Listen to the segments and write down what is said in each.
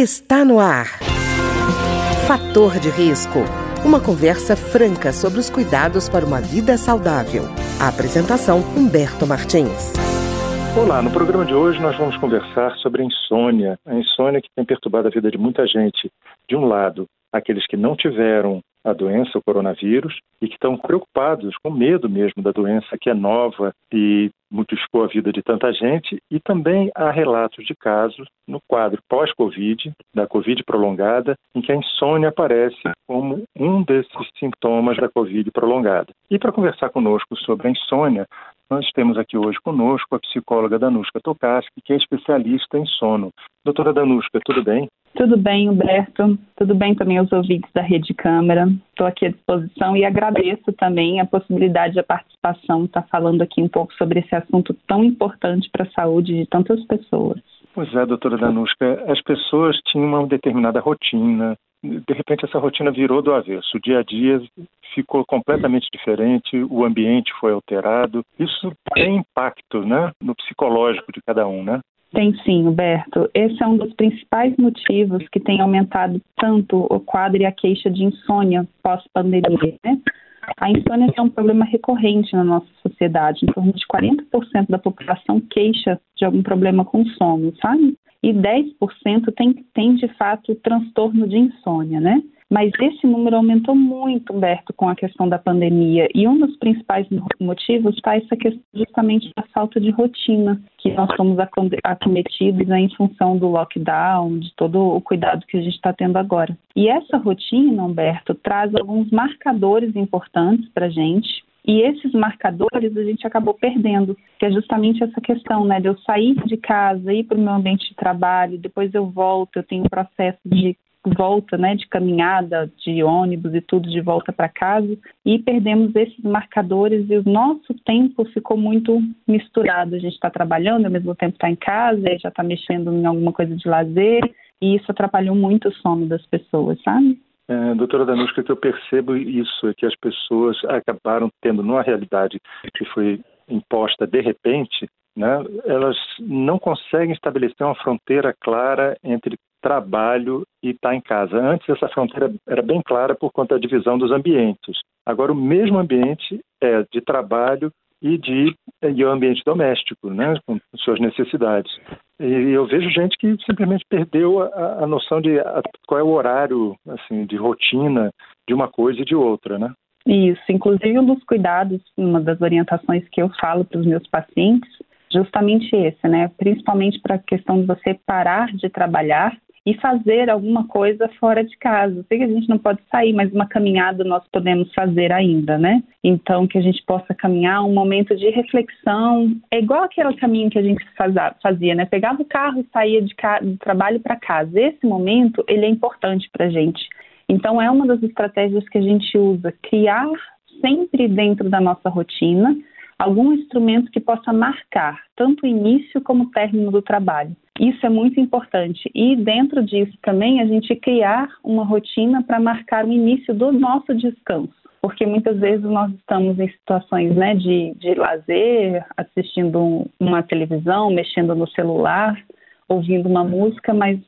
Está no ar. Fator de risco. Uma conversa franca sobre os cuidados para uma vida saudável. A apresentação Humberto Martins. Olá, no programa de hoje nós vamos conversar sobre a insônia. A insônia que tem perturbado a vida de muita gente. De um lado, aqueles que não tiveram a doença, o coronavírus, e que estão preocupados, com medo mesmo da doença, que é nova e multiplicou a vida de tanta gente, e também há relatos de casos no quadro pós-Covid, da Covid prolongada, em que a insônia aparece como um desses sintomas da Covid prolongada. E para conversar conosco sobre a insônia, nós temos aqui hoje conosco a psicóloga Danushka Tokarski, que é especialista em sono. Doutora Danushka, tudo bem? Tudo bem, Humberto. Tudo bem também aos ouvintes da Rede Câmara. Estou aqui à disposição e agradeço também a possibilidade da participação, estar tá falando aqui um pouco sobre esse assunto tão importante para a saúde de tantas pessoas. Pois é, doutora Danushka, as pessoas tinham uma determinada rotina, de repente essa rotina virou do avesso. O dia a dia ficou completamente diferente, o ambiente foi alterado. Isso tem impacto né, no psicológico de cada um, né? Tem sim, Humberto. Esse é um dos principais motivos que tem aumentado tanto o quadro e a queixa de insônia pós-pandemia. Né? A insônia é um problema recorrente na nossa sociedade. Em torno de 40% da população queixa de algum problema com sono, sabe? E 10% tem, tem de fato transtorno de insônia, né? Mas esse número aumentou muito, Humberto, com a questão da pandemia. E um dos principais motivos está essa questão justamente da falta de rotina, que nós somos acometidos né, em função do lockdown, de todo o cuidado que a gente está tendo agora. E essa rotina, Humberto, traz alguns marcadores importantes para a gente, e esses marcadores a gente acabou perdendo, que é justamente essa questão, né, de eu sair de casa, ir para o meu ambiente de trabalho, depois eu volto, eu tenho um processo de volta, né, de caminhada, de ônibus e tudo de volta para casa, e perdemos esses marcadores e o nosso tempo ficou muito misturado. A gente está trabalhando, ao mesmo tempo está em casa, já está mexendo em alguma coisa de lazer, e isso atrapalhou muito o sono das pessoas, sabe? É, doutora Danushka, que eu percebo isso, é que as pessoas acabaram tendo, numa realidade que foi imposta de repente, né, elas não conseguem estabelecer uma fronteira clara entre trabalho e estar tá em casa. Antes essa fronteira era bem clara por conta da divisão dos ambientes. Agora o mesmo ambiente é de trabalho e de e o ambiente doméstico, né, com suas necessidades. E eu vejo gente que simplesmente perdeu a, a noção de a, qual é o horário, assim, de rotina de uma coisa e de outra, né? Isso, inclusive um dos cuidados, uma das orientações que eu falo para os meus pacientes, justamente esse, né? Principalmente para a questão de você parar de trabalhar e fazer alguma coisa fora de casa. Sei que a gente não pode sair, mas uma caminhada nós podemos fazer ainda, né? Então, que a gente possa caminhar um momento de reflexão. É igual aquele caminho que a gente fazia, né? Pegava o carro e saía de, de trabalho para casa. Esse momento, ele é importante para a gente. Então, é uma das estratégias que a gente usa, criar sempre dentro da nossa rotina algum instrumento que possa marcar tanto o início como o término do trabalho. Isso é muito importante. E dentro disso também a gente criar uma rotina para marcar o início do nosso descanso. Porque muitas vezes nós estamos em situações né, de, de lazer, assistindo uma televisão, mexendo no celular, ouvindo uma música, mas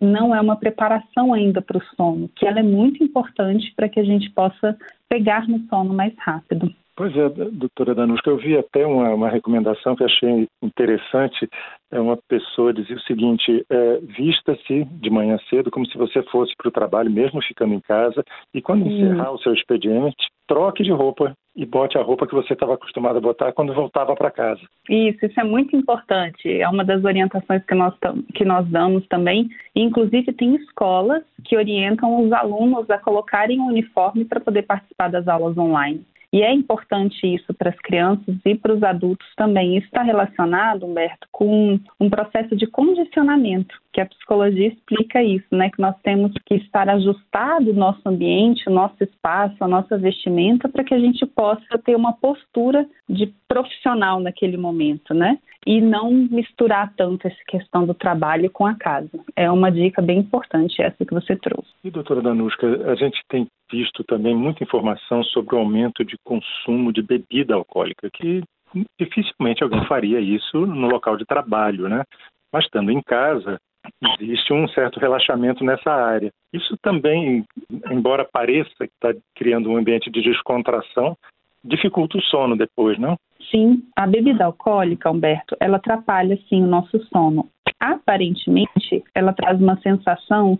não é uma preparação ainda para o sono, que ela é muito importante para que a gente possa pegar no sono mais rápido. Pois é, doutora Danuska, eu vi até uma, uma recomendação que achei interessante. É uma pessoa dizia o seguinte: é, vista-se de manhã cedo como se você fosse para o trabalho, mesmo ficando em casa, e quando encerrar o seu expediente, troque de roupa e bote a roupa que você estava acostumado a botar quando voltava para casa. Isso, isso é muito importante. É uma das orientações que nós, que nós damos também. inclusive, tem escolas que orientam os alunos a colocarem o um uniforme para poder participar das aulas online. E é importante isso para as crianças e para os adultos também. Isso está relacionado, Humberto, com um processo de condicionamento, que a psicologia explica isso, né? Que nós temos que estar ajustado o nosso ambiente, o nosso espaço, a nossa vestimenta, para que a gente possa ter uma postura de profissional naquele momento, né? E não misturar tanto essa questão do trabalho com a casa. É uma dica bem importante essa que você trouxe. E doutora Danushka, a gente tem visto também muita informação sobre o aumento de consumo de bebida alcoólica, que dificilmente alguém faria isso no local de trabalho, né? Mas estando em casa, existe um certo relaxamento nessa área. Isso também, embora pareça que está criando um ambiente de descontração, dificulta o sono depois, não? Sim, a bebida alcoólica, Humberto, ela atrapalha sim o nosso sono. Aparentemente, ela traz uma sensação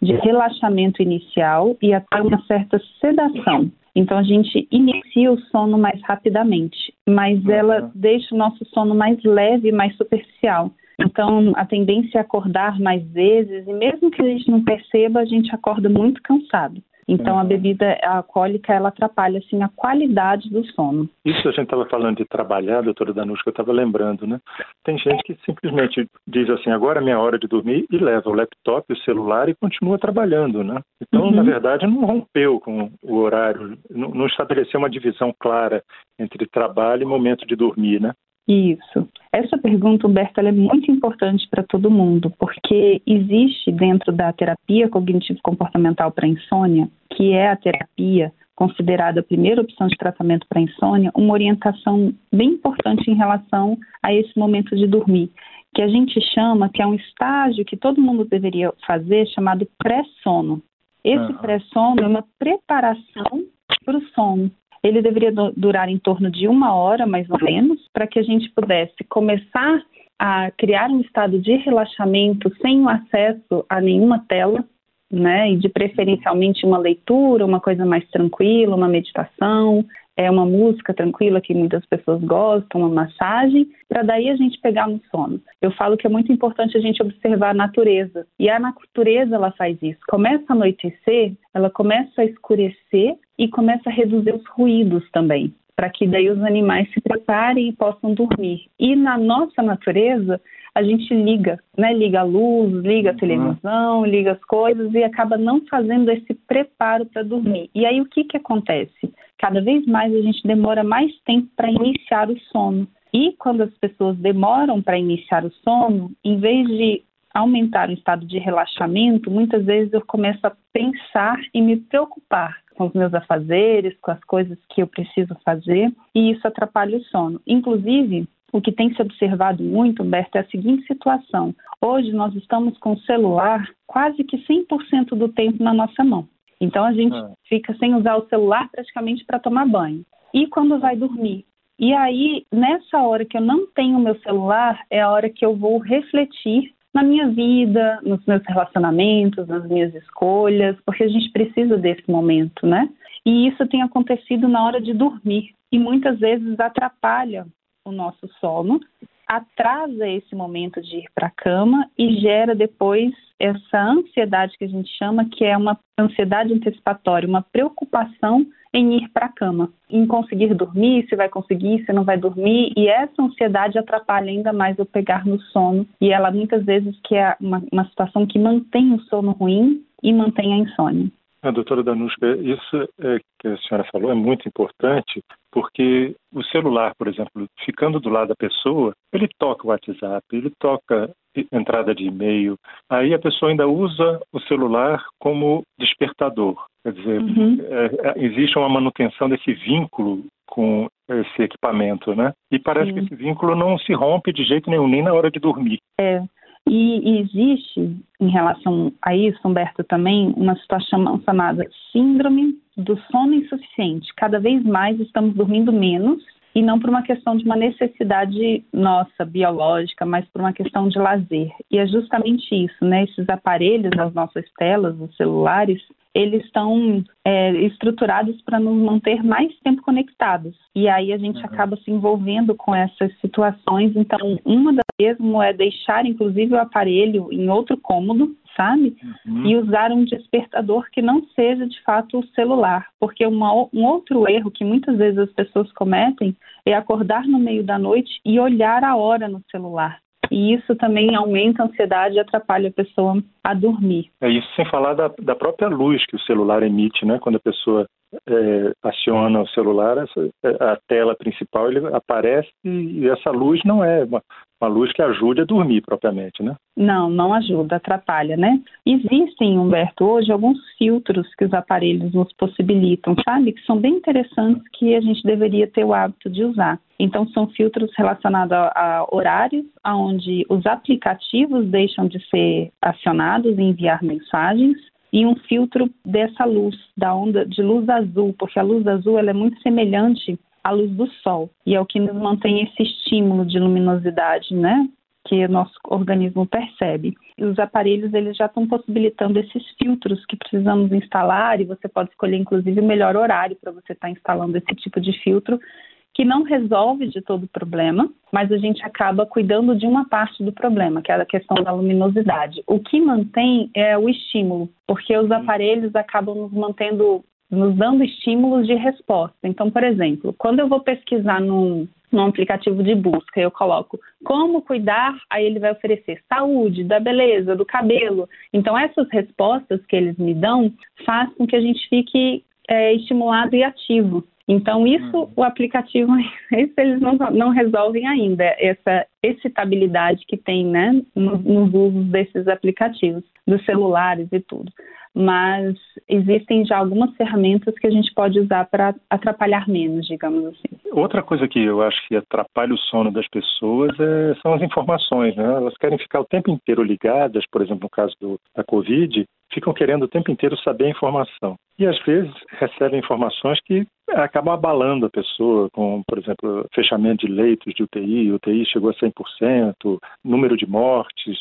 de relaxamento inicial e até uma certa sedação. Então a gente inicia o sono mais rapidamente, mas uhum. ela deixa o nosso sono mais leve e mais superficial. Então a tendência é acordar mais vezes e mesmo que a gente não perceba, a gente acorda muito cansado. Então, a uhum. bebida alcoólica, ela atrapalha, assim, a qualidade do sono. Isso a gente estava falando de trabalhar, doutora Danuska, eu estava lembrando, né? Tem gente que simplesmente diz assim, agora é minha hora de dormir e leva o laptop, o celular e continua trabalhando, né? Então, uhum. na verdade, não rompeu com o horário, não estabeleceu uma divisão clara entre trabalho e momento de dormir, né? Isso. Essa pergunta, Humberto, é muito importante para todo mundo, porque existe dentro da terapia cognitivo-comportamental para insônia, que é a terapia considerada a primeira opção de tratamento para insônia, uma orientação bem importante em relação a esse momento de dormir, que a gente chama, que é um estágio que todo mundo deveria fazer, chamado pré-sono. Esse pré-sono é uma preparação para o sono ele deveria durar em torno de uma hora, mais ou menos, para que a gente pudesse começar a criar um estado de relaxamento sem o acesso a nenhuma tela, né? E de preferencialmente uma leitura, uma coisa mais tranquila, uma meditação, é uma música tranquila que muitas pessoas gostam, uma massagem, para daí a gente pegar no sono. Eu falo que é muito importante a gente observar a natureza. E a natureza ela faz isso. Começa a anoitecer, ela começa a escurecer e começa a reduzir os ruídos também, para que daí os animais se preparem e possam dormir. E na nossa natureza, a gente liga, né? Liga a luz, liga a uhum. televisão, liga as coisas e acaba não fazendo esse preparo para dormir. E aí o que que acontece? Cada vez mais a gente demora mais tempo para iniciar o sono. E quando as pessoas demoram para iniciar o sono, em vez de aumentar o estado de relaxamento, muitas vezes eu começo a pensar e me preocupar com os meus afazeres, com as coisas que eu preciso fazer, e isso atrapalha o sono. Inclusive, o que tem se observado muito, Humberto, é a seguinte situação. Hoje nós estamos com o celular quase que 100% do tempo na nossa mão. Então a gente ah. fica sem usar o celular praticamente para tomar banho. E quando vai dormir? E aí, nessa hora que eu não tenho meu celular, é a hora que eu vou refletir na minha vida, nos meus relacionamentos, nas minhas escolhas, porque a gente precisa desse momento, né? E isso tem acontecido na hora de dormir e muitas vezes atrapalha o nosso sono, atrasa esse momento de ir para a cama e gera depois essa ansiedade que a gente chama, que é uma ansiedade antecipatória, uma preocupação em ir para a cama, em conseguir dormir, se vai conseguir, se não vai dormir, e essa ansiedade atrapalha ainda mais o pegar no sono, e ela muitas vezes que é uma, uma situação que mantém o sono ruim e mantém a insônia. A doutora Danushka, isso é, que a senhora falou é muito importante, porque o celular, por exemplo, ficando do lado da pessoa, ele toca o WhatsApp, ele toca entrada de e-mail, aí a pessoa ainda usa o celular como despertador. Quer dizer, uhum. é, é existe uma manutenção desse vínculo com esse equipamento, né? E parece Sim. que esse vínculo não se rompe de jeito nenhum, nem na hora de dormir. É. E, existe, em relação a isso, Humberto, também uma situação chamada síndrome do sono insuficiente. Cada vez mais estamos dormindo menos e não por uma questão de uma necessidade nossa, biológica, mas por uma questão de lazer. E é justamente isso, né? Esses aparelhos, as nossas telas, os celulares, eles estão é, estruturados para nos manter mais tempo conectados. E aí a gente uhum. acaba se envolvendo com essas situações. Então, uma das mesmo é deixar, inclusive, o aparelho em outro cômodo, sabe? Uhum. E usar um despertador que não seja de fato o celular, porque uma, um outro erro que muitas vezes as pessoas cometem é acordar no meio da noite e olhar a hora no celular. E isso também aumenta a ansiedade e atrapalha a pessoa a dormir. É isso sem falar da, da própria luz que o celular emite, né? Quando a pessoa é, aciona o celular, essa, é, a tela principal ele aparece e, e essa luz não é uma, uma luz que ajude a dormir propriamente, né? Não, não ajuda, atrapalha, né? Existem, Humberto, hoje alguns filtros que os aparelhos nos possibilitam, sabe? Que são bem interessantes que a gente deveria ter o hábito de usar. Então, são filtros relacionados a, a horários, onde os aplicativos deixam de ser acionados e enviar mensagens, e um filtro dessa luz, da onda de luz azul, porque a luz azul ela é muito semelhante à luz do sol e é o que nos mantém esse estímulo de luminosidade, né? Que o nosso organismo percebe. E os aparelhos eles já estão possibilitando esses filtros que precisamos instalar e você pode escolher inclusive o melhor horário para você estar tá instalando esse tipo de filtro que não resolve de todo o problema, mas a gente acaba cuidando de uma parte do problema, que é a questão da luminosidade. O que mantém é o estímulo, porque os aparelhos acabam nos mantendo, nos dando estímulos de resposta. Então, por exemplo, quando eu vou pesquisar num, num aplicativo de busca, eu coloco como cuidar, aí ele vai oferecer saúde, da beleza, do cabelo. Então, essas respostas que eles me dão faz com que a gente fique é, estimulado e ativo. Então, isso, uhum. o aplicativo, isso eles não, não resolvem ainda, essa excitabilidade que tem né, nos, nos usos desses aplicativos, dos celulares e tudo. Mas existem já algumas ferramentas que a gente pode usar para atrapalhar menos, digamos assim. Outra coisa que eu acho que atrapalha o sono das pessoas é, são as informações. Né? Elas querem ficar o tempo inteiro ligadas, por exemplo, no caso do, da Covid, ficam querendo o tempo inteiro saber a informação. E às vezes recebem informações que acabam abalando a pessoa, com, por exemplo, fechamento de leitos de UTI, UTI chegou a 100%, número de mortes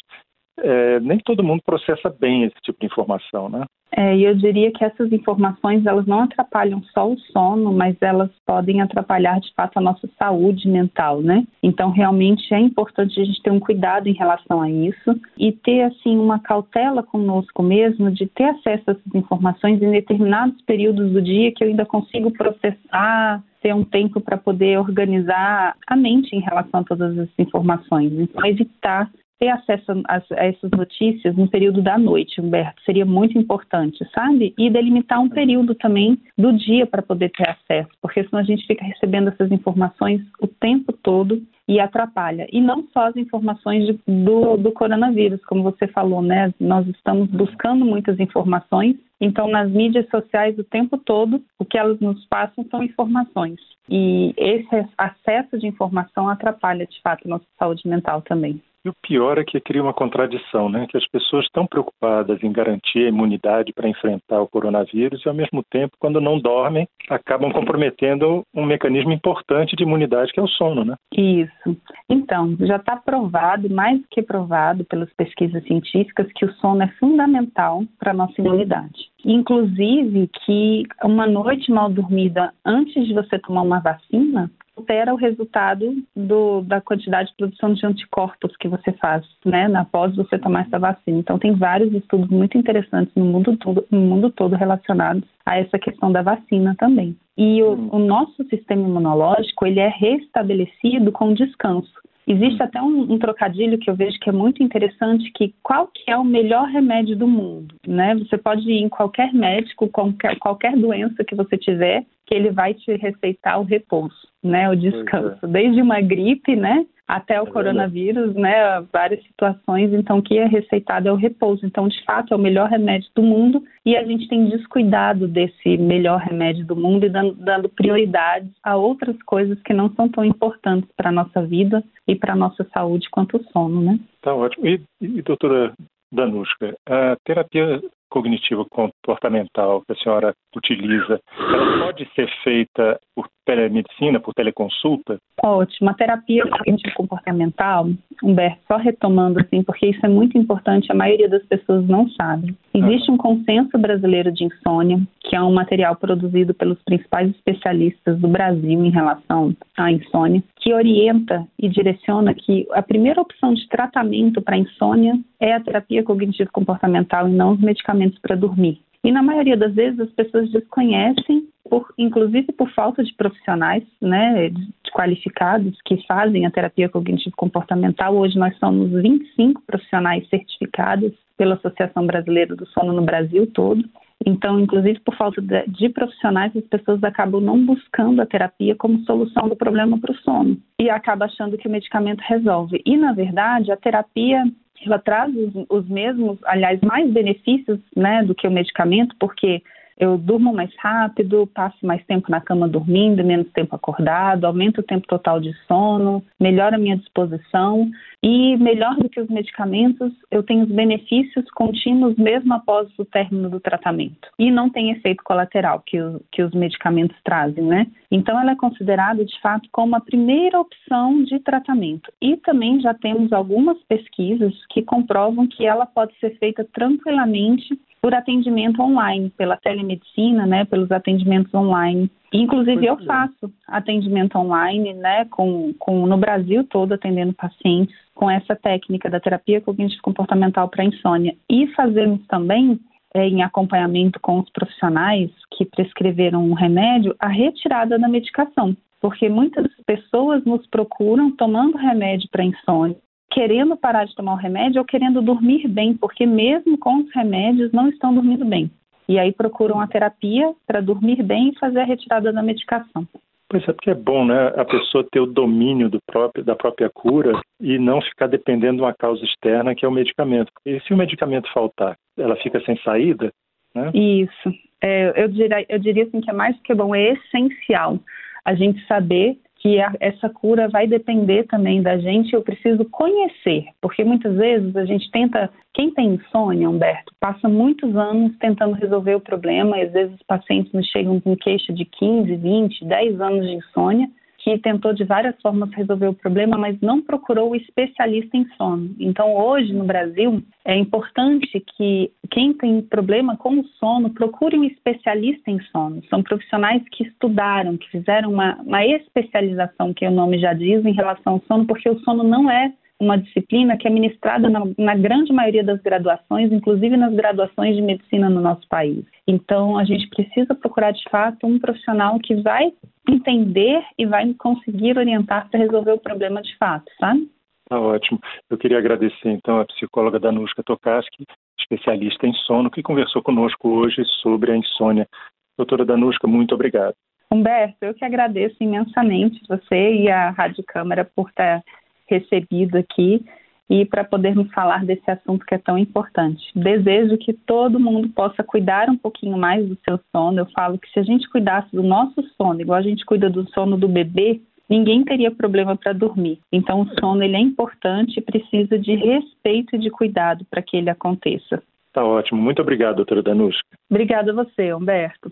é, nem todo mundo processa bem esse tipo de informação, né? É, eu diria que essas informações elas não atrapalham só o sono, mas elas podem atrapalhar de fato a nossa saúde mental, né? Então realmente é importante a gente ter um cuidado em relação a isso e ter assim uma cautela conosco mesmo de ter acesso a essas informações em determinados períodos do dia que eu ainda consigo processar, ter um tempo para poder organizar a mente em relação a todas as informações. Então, evitar ter acesso a, a, essas notícias no período da noite, Humberto, seria muito importante, sabe? E delimitar um período também do dia para poder ter acesso, porque senão a gente fica recebendo essas informações o tempo todo e atrapalha. E não só as informações de, do, do coronavírus, como você falou, né? Nós estamos buscando muitas informações, então nas mídias sociais o tempo todo o que elas nos passam são informações. E esse acesso de informação atrapalha de fato a nossa saúde mental também. E o pior é que cria uma contradição, né? Que as pessoas estão preocupadas em garantir a imunidade para enfrentar o coronavírus e, ao mesmo tempo, quando não dormem, acabam comprometendo um mecanismo importante de imunidade, que é o sono, né? Isso. Então, já está provado, mais do que provado pelas pesquisas científicas, que o sono é fundamental para a nossa imunidade. Inclusive que uma noite mal dormida antes de você tomar uma vacina altera o resultado do, da quantidade de produção de anticorpos que você faz, né, após você tomar essa vacina. Então, tem vários estudos muito interessantes no mundo todo, no mundo todo relacionados a essa questão da vacina também. E o, hum. o nosso sistema imunológico, ele é restabelecido com descanso. Existe hum. até um, um, trocadilho que eu vejo que é muito interessante, que qual que é o melhor remédio do mundo, né? Você pode ir em qualquer médico, qualquer, qualquer doença que você tiver, que ele vai te receitar o repouso, né? O descanso, é. desde uma gripe, né? Até o é coronavírus, né? Várias situações, então, que é receitado é o repouso. Então, de fato, é o melhor remédio do mundo e a gente tem descuidado desse melhor remédio do mundo e dando, dando prioridade a outras coisas que não são tão importantes para a nossa vida e para a nossa saúde quanto o sono, né? Tá ótimo. E, e doutora Danushka, a terapia cognitiva comportamental que a senhora utiliza, ela pode ser feita por telemedicina, por teleconsulta? Ótimo. A terapia cognitivo comportamental, Humberto, só retomando assim, porque isso é muito importante, a maioria das pessoas não sabe. Existe um consenso brasileiro de insônia, que é um material produzido pelos principais especialistas do Brasil em relação à insônia, que orienta e direciona que a primeira opção de tratamento para insônia é a terapia cognitivo comportamental e não os medicamentos para dormir. E na maioria das vezes as pessoas desconhecem, por, inclusive por falta de profissionais né, qualificados que fazem a terapia cognitivo-comportamental. Hoje nós somos 25 profissionais certificados pela Associação Brasileira do Sono no Brasil todo. Então, inclusive por falta de, profissionais, as pessoas acabam não buscando a terapia como solução do problema para o sono e acaba achando que o medicamento resolve. E na verdade, a terapia ela traz os, os mesmos, aliás, mais benefícios, né, do que o medicamento, porque eu durmo mais rápido, passo mais tempo na cama dormindo, menos tempo acordado, aumento o tempo total de sono, melhora a minha disposição e, melhor do que os medicamentos, eu tenho os benefícios contínuos mesmo após o término do tratamento. E não tem efeito colateral que, o, que os medicamentos trazem, né? Então, ela é considerada, de fato, como a primeira opção de tratamento. E também já temos algumas pesquisas que comprovam que ela pode ser feita tranquilamente por atendimento online, pela telemedicina, né, pelos atendimentos online. Inclusive eu é. faço atendimento online, né, com, com no Brasil todo atendendo pacientes com essa técnica da terapia cognitivo comportamental para insônia e fazemos também é, em acompanhamento com os profissionais que prescreveram um remédio a retirada da medicação, porque muitas pessoas nos procuram tomando remédio para insônia querendo parar de tomar o remédio ou querendo dormir bem, porque mesmo com os remédios não estão dormindo bem. E aí procuram a terapia para dormir bem e fazer a retirada da medicação. Pois é, porque é bom, né, a pessoa ter o domínio do próprio, da própria cura e não ficar dependendo de uma causa externa, que é o medicamento. E se o medicamento faltar, ela fica sem saída, né? Isso. É, eu, diria, eu diria assim que é mais do que bom, é essencial a gente saber que a, essa cura vai depender também da gente, eu preciso conhecer, porque muitas vezes a gente tenta, quem tem insônia, Humberto, passa muitos anos tentando resolver o problema, e às vezes os pacientes nos chegam com queixa de 15, 20, 10 anos de insônia, que tentou de várias formas resolver o problema, mas não procurou o especialista em sono. Então, hoje no Brasil, é importante que quem tem problema com o sono procure um especialista em sono. São profissionais que estudaram, que fizeram uma, uma especialização, que o nome já diz, em relação ao sono, porque o sono não é uma disciplina que é ministrada na, na, grande maioria das graduações, inclusive nas graduações de medicina no nosso país. Então, a gente precisa procurar de fato um profissional que vai entender e vai conseguir orientar para resolver o problema de fato, sabe? Tá ótimo. Eu queria agradecer então a psicóloga Danushka Tokaski, especialista em sono, que conversou conosco hoje sobre a insônia. Doutora Danushka, muito obrigado. Humberto, eu que agradeço imensamente você e a Rádio Câmara por ter recebido aqui e para podermos falar desse assunto que é tão importante. Desejo que todo mundo possa cuidar um pouquinho mais do seu sono. Eu falo que se a gente cuidasse do nosso sono, igual a gente cuida do sono do bebê, ninguém teria problema para dormir. Então, o sono ele é importante e precisa de respeito e de cuidado para que ele aconteça. Tá ótimo. Muito obrigado, doutora Danushka. Obrigada a você, Humberto.